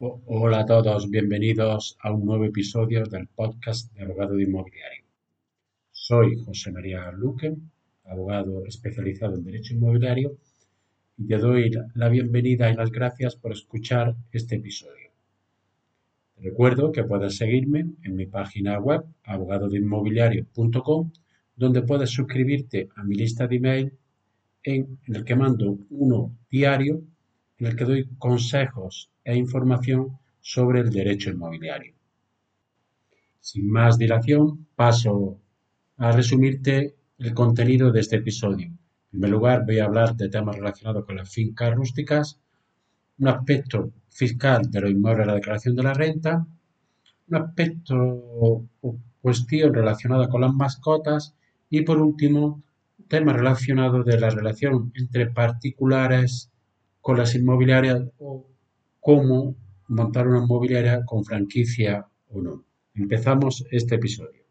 Hola a todos, bienvenidos a un nuevo episodio del podcast de Abogado de Inmobiliario. Soy José María Luque, abogado especializado en Derecho Inmobiliario, y te doy la bienvenida y las gracias por escuchar este episodio. Te recuerdo que puedes seguirme en mi página web abogadoinmobiliario.com, donde puedes suscribirte a mi lista de email en el que mando uno diario en el que doy consejos e información sobre el derecho inmobiliario. Sin más dilación, paso a resumirte el contenido de este episodio. En primer lugar, voy a hablar de temas relacionados con las fincas rústicas, un aspecto fiscal de los inmuebles de la declaración de la renta, un aspecto o cuestión relacionada con las mascotas y por último, temas relacionados de la relación entre particulares con las inmobiliarias o cómo montar una inmobiliaria con franquicia o no. Empezamos este episodio.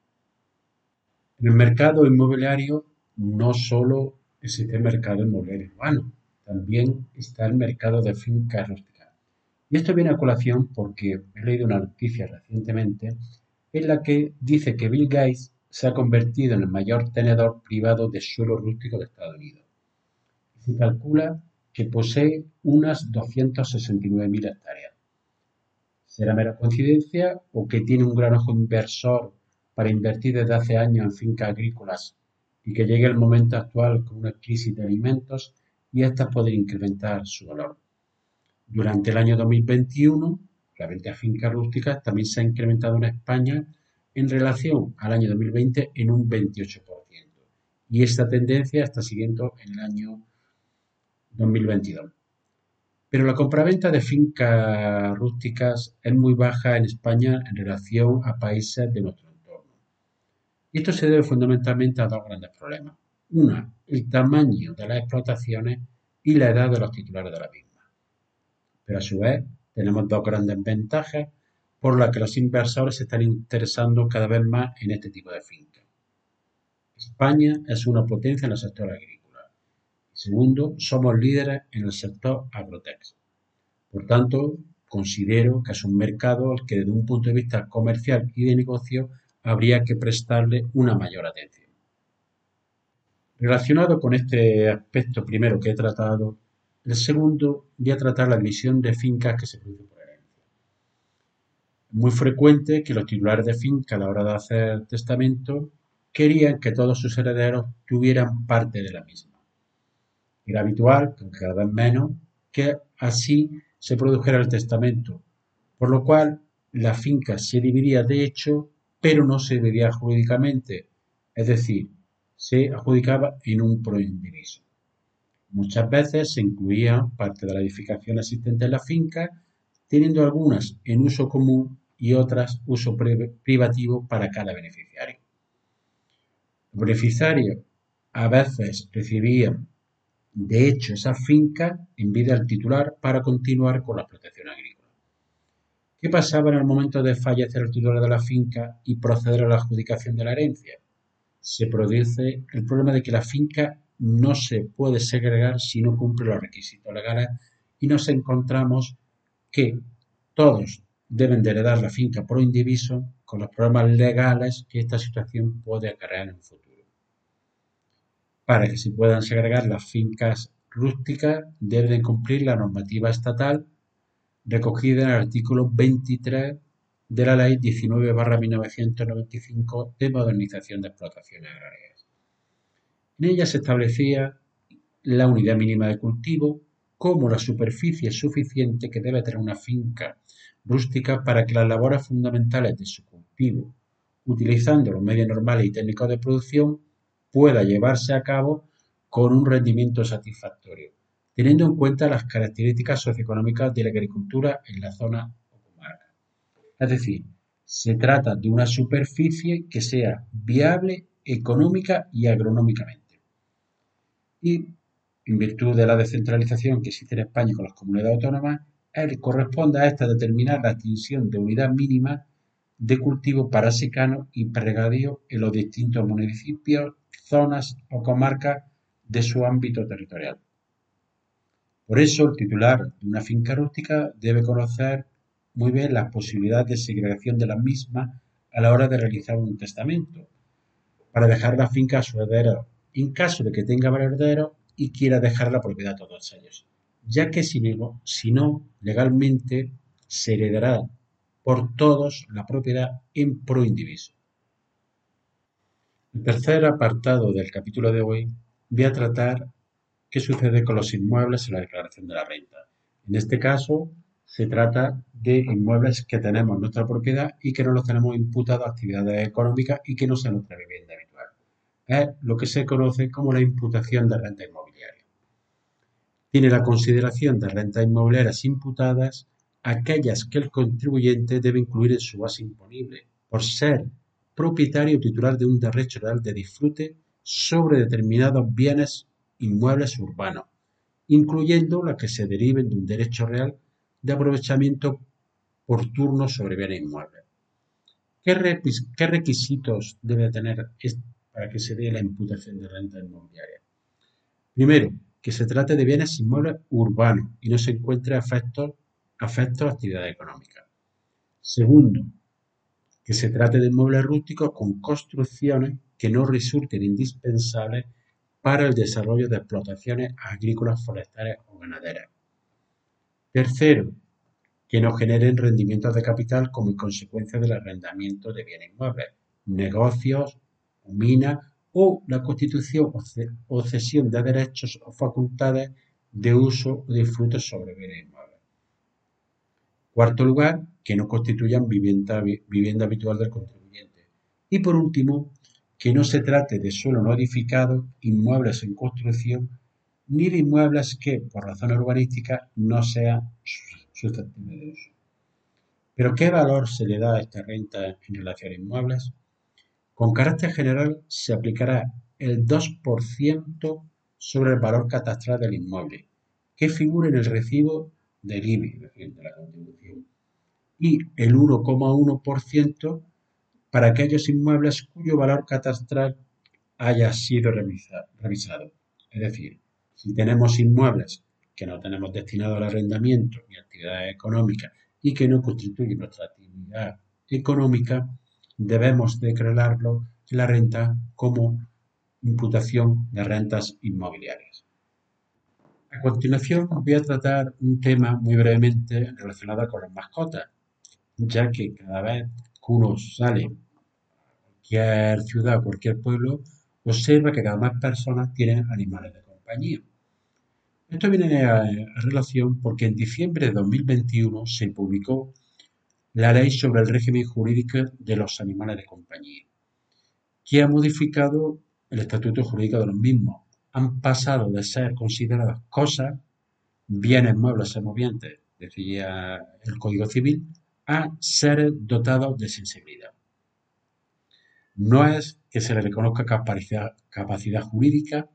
En el mercado inmobiliario no solo existe el mercado inmobiliario urbano, también está el mercado de fincas rústicas. Y esto viene a colación porque he leído una noticia recientemente en la que dice que Bill Gates se ha convertido en el mayor tenedor privado de suelo rústico de Estados Unidos. Se calcula que posee unas 269.000 hectáreas. ¿Será mera coincidencia o que tiene un gran ojo inversor para invertir desde hace años en fincas agrícolas y que llegue el momento actual con una crisis de alimentos y éstas pueden incrementar su valor? Durante el año 2021, la venta de fincas rústicas también se ha incrementado en España en relación al año 2020 en un 28%. Y esta tendencia está siguiendo en el año 2022. Pero la compraventa de fincas rústicas es muy baja en España en relación a países de nuestro entorno. Y esto se debe fundamentalmente a dos grandes problemas. Una, el tamaño de las explotaciones y la edad de los titulares de la misma. Pero a su vez, tenemos dos grandes ventajas por las que los inversores se están interesando cada vez más en este tipo de fincas. España es una potencia en el sector agrícola Segundo, somos líderes en el sector agrotech. Por tanto, considero que es un mercado al que desde un punto de vista comercial y de negocio habría que prestarle una mayor atención. Relacionado con este aspecto primero que he tratado, el segundo voy a tratar la división de fincas que se produce por herencia. Es muy frecuente que los titulares de finca a la hora de hacer testamento querían que todos sus herederos tuvieran parte de la misma. Era habitual, cada vez menos, que así se produjera el testamento, por lo cual la finca se dividía de hecho, pero no se dividía jurídicamente, es decir, se adjudicaba en un proindiviso. Muchas veces se incluía parte de la edificación existente en la finca, teniendo algunas en uso común y otras uso privativo para cada beneficiario. Los beneficiarios a veces recibían de hecho, esa finca envía al titular para continuar con la protección agrícola. ¿Qué pasaba en el momento de fallecer el titular de la finca y proceder a la adjudicación de la herencia? Se produce el problema de que la finca no se puede segregar si no cumple los requisitos legales y nos encontramos que todos deben de heredar la finca por indiviso con los problemas legales que esta situación puede acarrear en el futuro. Para que se puedan segregar las fincas rústicas deben cumplir la normativa estatal recogida en el artículo 23 de la Ley 19-1995 de modernización de explotaciones agrarias. En ella se establecía la unidad mínima de cultivo como la superficie suficiente que debe tener una finca rústica para que las labores fundamentales de su cultivo, utilizando los medios normales y técnicos de producción, pueda llevarse a cabo con un rendimiento satisfactorio, teniendo en cuenta las características socioeconómicas de la agricultura en la zona o comarca. Es decir, se trata de una superficie que sea viable económica y agronómicamente. Y en virtud de la descentralización que existe en España con las comunidades autónomas, corresponde a esta determinar la extinción de unidad mínima de cultivo para secano y pregadío en los distintos municipios zonas o comarcas de su ámbito territorial. Por eso, el titular de una finca rústica debe conocer muy bien la posibilidad de segregación de la misma a la hora de realizar un testamento, para dejar la finca a su heredero, en caso de que tenga varios herederos y quiera dejar la propiedad a todos ellos, ya que si no, si no legalmente se heredará por todos la propiedad en pro indiviso. El tercer apartado del capítulo de hoy voy a tratar qué sucede con los inmuebles en la declaración de la renta. En este caso, se trata de inmuebles que tenemos en nuestra propiedad y que no los tenemos imputados a actividades económicas y que no sean nuestra vivienda habitual. Es lo que se conoce como la imputación de renta inmobiliaria. Tiene la consideración de rentas inmobiliarias imputadas aquellas que el contribuyente debe incluir en su base imponible por ser propietario titular de un derecho real de disfrute sobre determinados bienes inmuebles urbanos, incluyendo las que se deriven de un derecho real de aprovechamiento por turno sobre bienes inmuebles. ¿Qué, requisitos debe tener para que se dé la imputación de renta inmobiliaria? Primero, que se trate de bienes inmuebles urbanos y no se encuentre afectos, afectos a actividad económica. Segundo, que se trate de inmuebles rústicos con construcciones que no resulten indispensables para el desarrollo de explotaciones agrícolas, forestales o ganaderas. Tercero, que no generen rendimientos de capital como consecuencia del arrendamiento de bienes inmuebles, negocios, minas o la constitución o cesión de derechos o facultades de uso o disfrute sobre bienes inmuebles. Cuarto lugar, que no constituyan vivienda, vivienda habitual del contribuyente. Y por último, que no se trate de suelo no edificado, inmuebles en construcción, ni de inmuebles que, por razones urbanísticas, no sean susceptibles de uso. Pero ¿qué valor se le da a esta renta en relación a inmuebles? Con carácter general se aplicará el 2% sobre el valor catastral del inmueble, que figure en el recibo del IBI, de la contribución, y el 1,1% para aquellos inmuebles cuyo valor catastral haya sido revisado. Es decir, si tenemos inmuebles que no tenemos destinados al arrendamiento ni actividades económicas y que no constituyen nuestra actividad económica, debemos declararlo la renta como imputación de rentas inmobiliarias. A continuación voy a tratar un tema muy brevemente relacionado con las mascotas, ya que cada vez que uno sale a cualquier ciudad, cualquier pueblo, observa que cada más personas tienen animales de compañía. Esto viene a, relación porque en diciembre de 2021 se publicó la ley sobre el régimen jurídico de los animales de compañía, que ha modificado el estatuto jurídico de los mismos, han pasado de ser consideradas cosas, bienes muebles y movientes, decía el Código Civil, a ser dotados de sensibilidad. No es que se le reconozca capacidad, capacidad jurídica,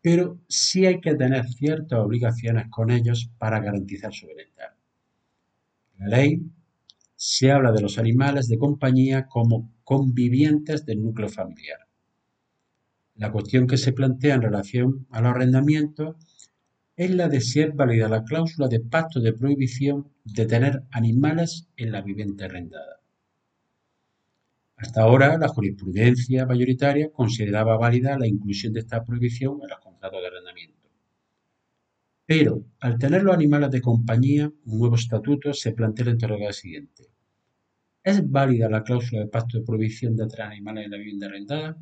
pero sí hay que tener ciertas obligaciones con ellos para garantizar su bienestar. En la ley se habla de los animales de compañía como convivientes del núcleo familiar. La cuestión que se plantea en relación a los arrendamientos es la de si es válida la cláusula de pacto de prohibición de tener animales en la vivienda arrendada. Hasta ahora, la jurisprudencia mayoritaria consideraba válida la inclusión de esta prohibición en los contratos de arrendamiento. Pero, al tener los animales de compañía, un nuevo estatuto se plantea la interrogante siguiente. ¿Es válida la cláusula de pacto de prohibición de tener animales en la vivienda arrendada?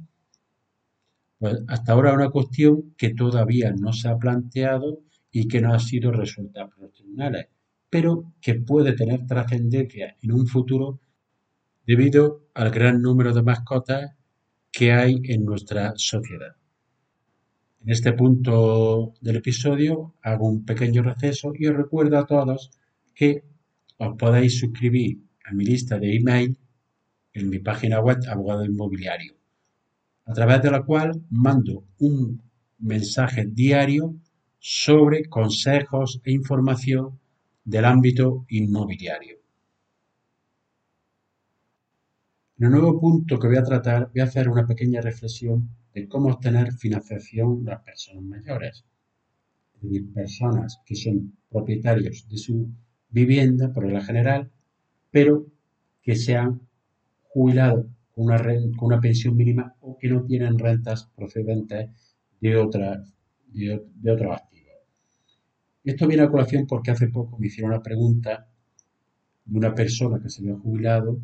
Pues hasta ahora una cuestión que todavía no se ha planteado y que no ha sido resuelta por los tribunales, pero que puede tener trascendencia en un futuro debido al gran número de mascotas que hay en nuestra sociedad. En este punto del episodio hago un pequeño receso y os recuerdo a todos que os podéis suscribir a mi lista de email en mi página web Abogado Inmobiliario a través de la cual mando un mensaje diario sobre consejos e información del ámbito inmobiliario. En el nuevo punto que voy a tratar, voy a hacer una pequeña reflexión de cómo obtener financiación de las personas mayores, es personas que son propietarios de su vivienda, por la general, pero que sean jubilados una, con una pensión mínima o que no tienen rentas procedentes de, otra, de, otros. Esto viene a colación porque hace poco me hicieron una pregunta de una persona que se había jubilado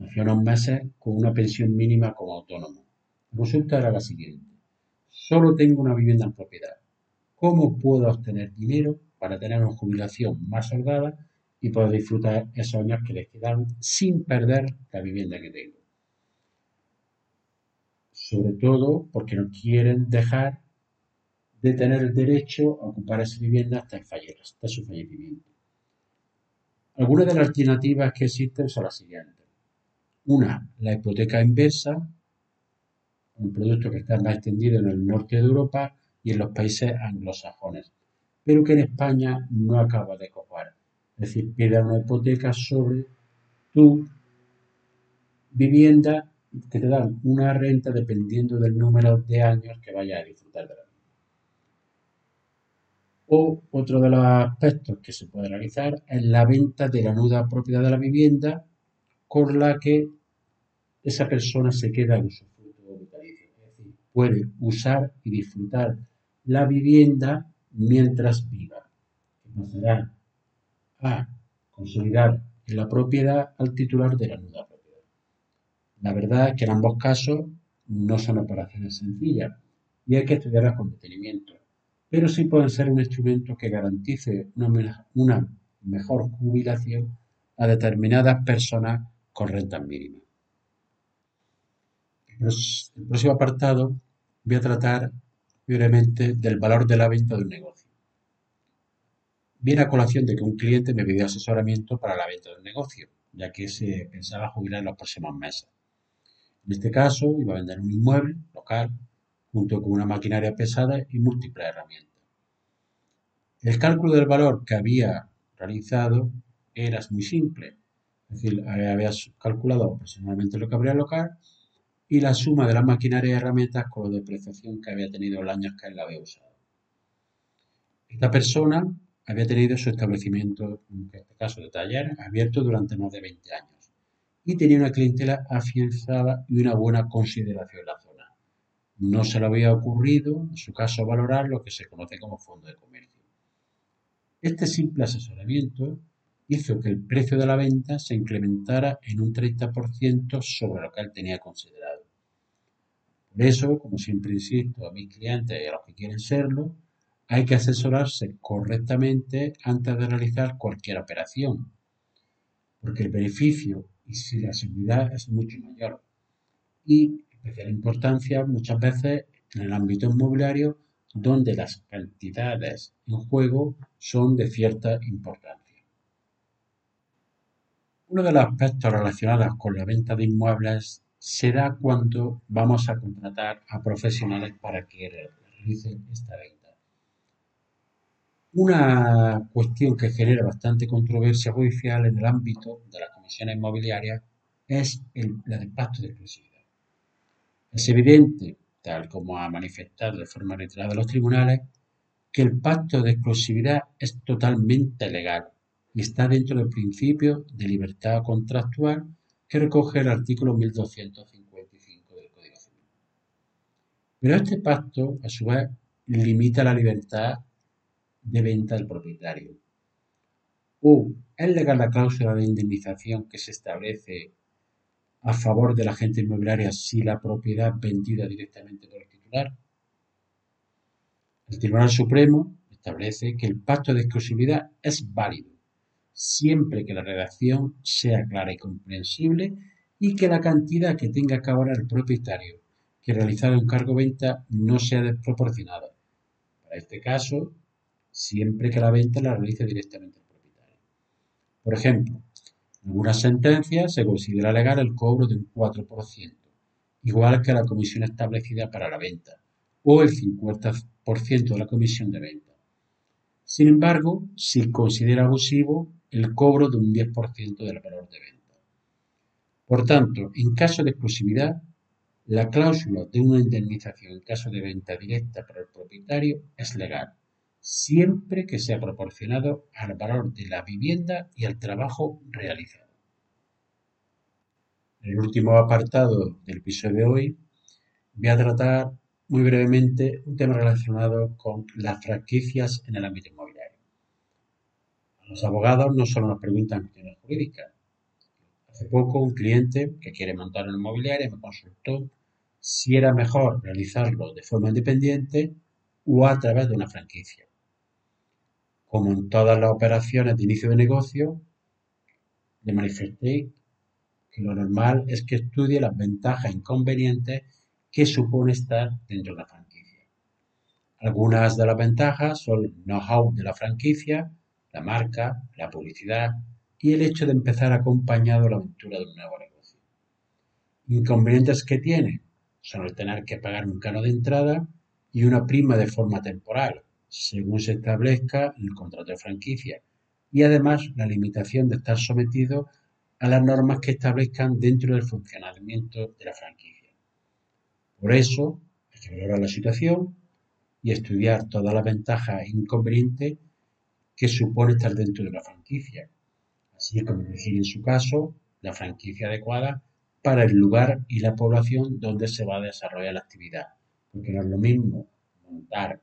hace unos meses con una pensión mínima como autónomo. Resulta era la siguiente. Solo tengo una vivienda en propiedad. ¿Cómo puedo obtener dinero para tener una jubilación más holgada y poder disfrutar esos años que les quedan sin perder la vivienda que tengo? Sobre todo porque no quieren dejar de tener el derecho a ocupar esa vivienda hasta, hasta su fallecimiento. Algunas de las alternativas que existen son las siguientes. Una, la hipoteca inversa, un producto que está más extendido en el norte de Europa y en los países anglosajones, pero que en España no acaba de cojar. Es decir, pide una hipoteca sobre tu vivienda que te dan una renta dependiendo del número de años que vayas a disfrutar de la o otro de los aspectos que se puede realizar es la venta de la nuda propiedad de la vivienda con la que esa persona se queda en su fruto vitalicio. Es decir, puede usar y disfrutar la vivienda mientras viva, a consolidar la propiedad al titular de la nuda. La verdad es que en ambos casos no son operaciones sencillas y hay que estudiarlas con detenimiento pero sí pueden ser un instrumento que garantice una, mejor jubilación a determinadas personas con rentas mínimas. El próximo apartado voy a tratar brevemente del valor de la venta de un negocio. Viene a colación de que un cliente me pidió asesoramiento para la venta de un negocio, ya que se pensaba jubilar en los próximos meses. En este caso, iba a vender un inmueble local junto con una maquinaria pesada y múltiples herramientas. El cálculo del valor que había realizado era muy simple, es decir, había calculado aproximadamente lo que habría local y la suma de las maquinarias y herramientas con la depreciación que había tenido los años que él la había usado. Esta persona había tenido su establecimiento, en este caso de taller, abierto durante más de 20 años y tenía una clientela afianzada y una buena consideración en la zona. No se le había ocurrido, en su caso, valorar lo que se conoce como fondo de comercio. Este simple asesoramiento hizo que el precio de la venta se incrementara en un 30% sobre lo que él tenía considerado. Por eso, como siempre insisto a mis clientes y a los que quieren serlo, hay que asesorarse correctamente antes de realizar cualquier operación, porque el beneficio y si la seguridad es mucho mayor. Y especial importancia muchas veces en el ámbito inmobiliario donde las cantidades en juego son de cierta importancia. Uno de los aspectos relacionados con la venta de inmuebles se da cuando vamos a contratar a profesionales para que realicen esta venta. Una cuestión que genera bastante controversia judicial en el ámbito de las comisiones inmobiliarias es el, del pacto de exclusividad. Es evidente, tal como ha manifestado de forma reiterada los tribunales, que el pacto de exclusividad es totalmente legal y está dentro del principio de libertad contractual que recoge el artículo 1255 del Código Civil. Pero este pacto, a su vez, limita la libertad de venta del propietario. ¿O es legal la cláusula de indemnización que se establece a favor de la gente inmobiliaria si la propiedad vendida directamente por el titular. El Tribunal Supremo establece que el pacto de exclusividad es válido siempre que la redacción sea clara y comprensible y que la cantidad que tenga que abonar el propietario que realizar un cargo venta no sea desproporcionada. Para este caso, siempre que la venta la realice directamente el propietario. Por ejemplo, en algunas sentencias se considera legal el cobro de un 4%, igual que la comisión establecida para la venta, o el 50% de la comisión de venta. Sin embargo, se considera abusivo el cobro de un 10% del valor de venta. Por tanto, en caso de exclusividad, la cláusula de una indemnización en caso de venta directa para el propietario es legal, siempre que sea proporcionado al valor de la vivienda y al trabajo realizado. En el último apartado del episodio de hoy voy a tratar muy brevemente un tema relacionado con las franquicias en el ámbito inmobiliario. Los abogados no solo nos preguntan cuestiones jurídicas. Hace poco un cliente que quiere montar una inmobiliaria me consultó si era mejor realizarlo de forma independiente o a través de una franquicia. Como en todas las operaciones de inicio de negocio, le manifesté que lo normal es que estudie las ventajas e inconvenientes que supone estar dentro de la franquicia. Algunas de las ventajas son el know-how de la franquicia, la marca, la publicidad y el hecho de empezar acompañado a la aventura de un nuevo negocio. Inconvenientes que tiene son el tener que pagar un cano de entrada y una prima de forma temporal, según se establezca el contrato de franquicia, y además la limitación de estar sometido a las normas que establezcan dentro del funcionamiento de la franquicia. Por eso, hay que valorar la situación y estudiar todas las ventajas e inconvenientes que supone estar dentro de la franquicia, así como elegir en su caso la franquicia adecuada para el lugar y la población donde se va a desarrollar la actividad, porque no es lo mismo montar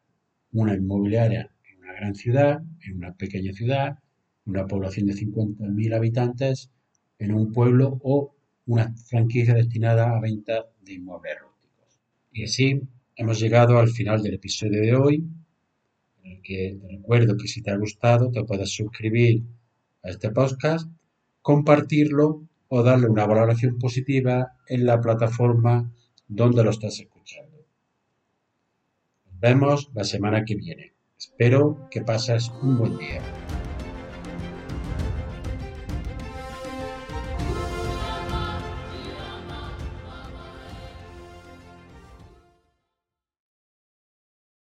una inmobiliaria en una gran ciudad, en una pequeña ciudad, una población de 50.000 habitantes, en un pueblo o una franquicia destinada a venta de inmuebles rústicos. Y así hemos llegado al final del episodio de hoy, en el que te recuerdo que si te ha gustado te puedes suscribir a este podcast, compartirlo o darle una valoración positiva en la plataforma donde lo estás escuchando vemos la semana que viene. Espero que pases un buen día.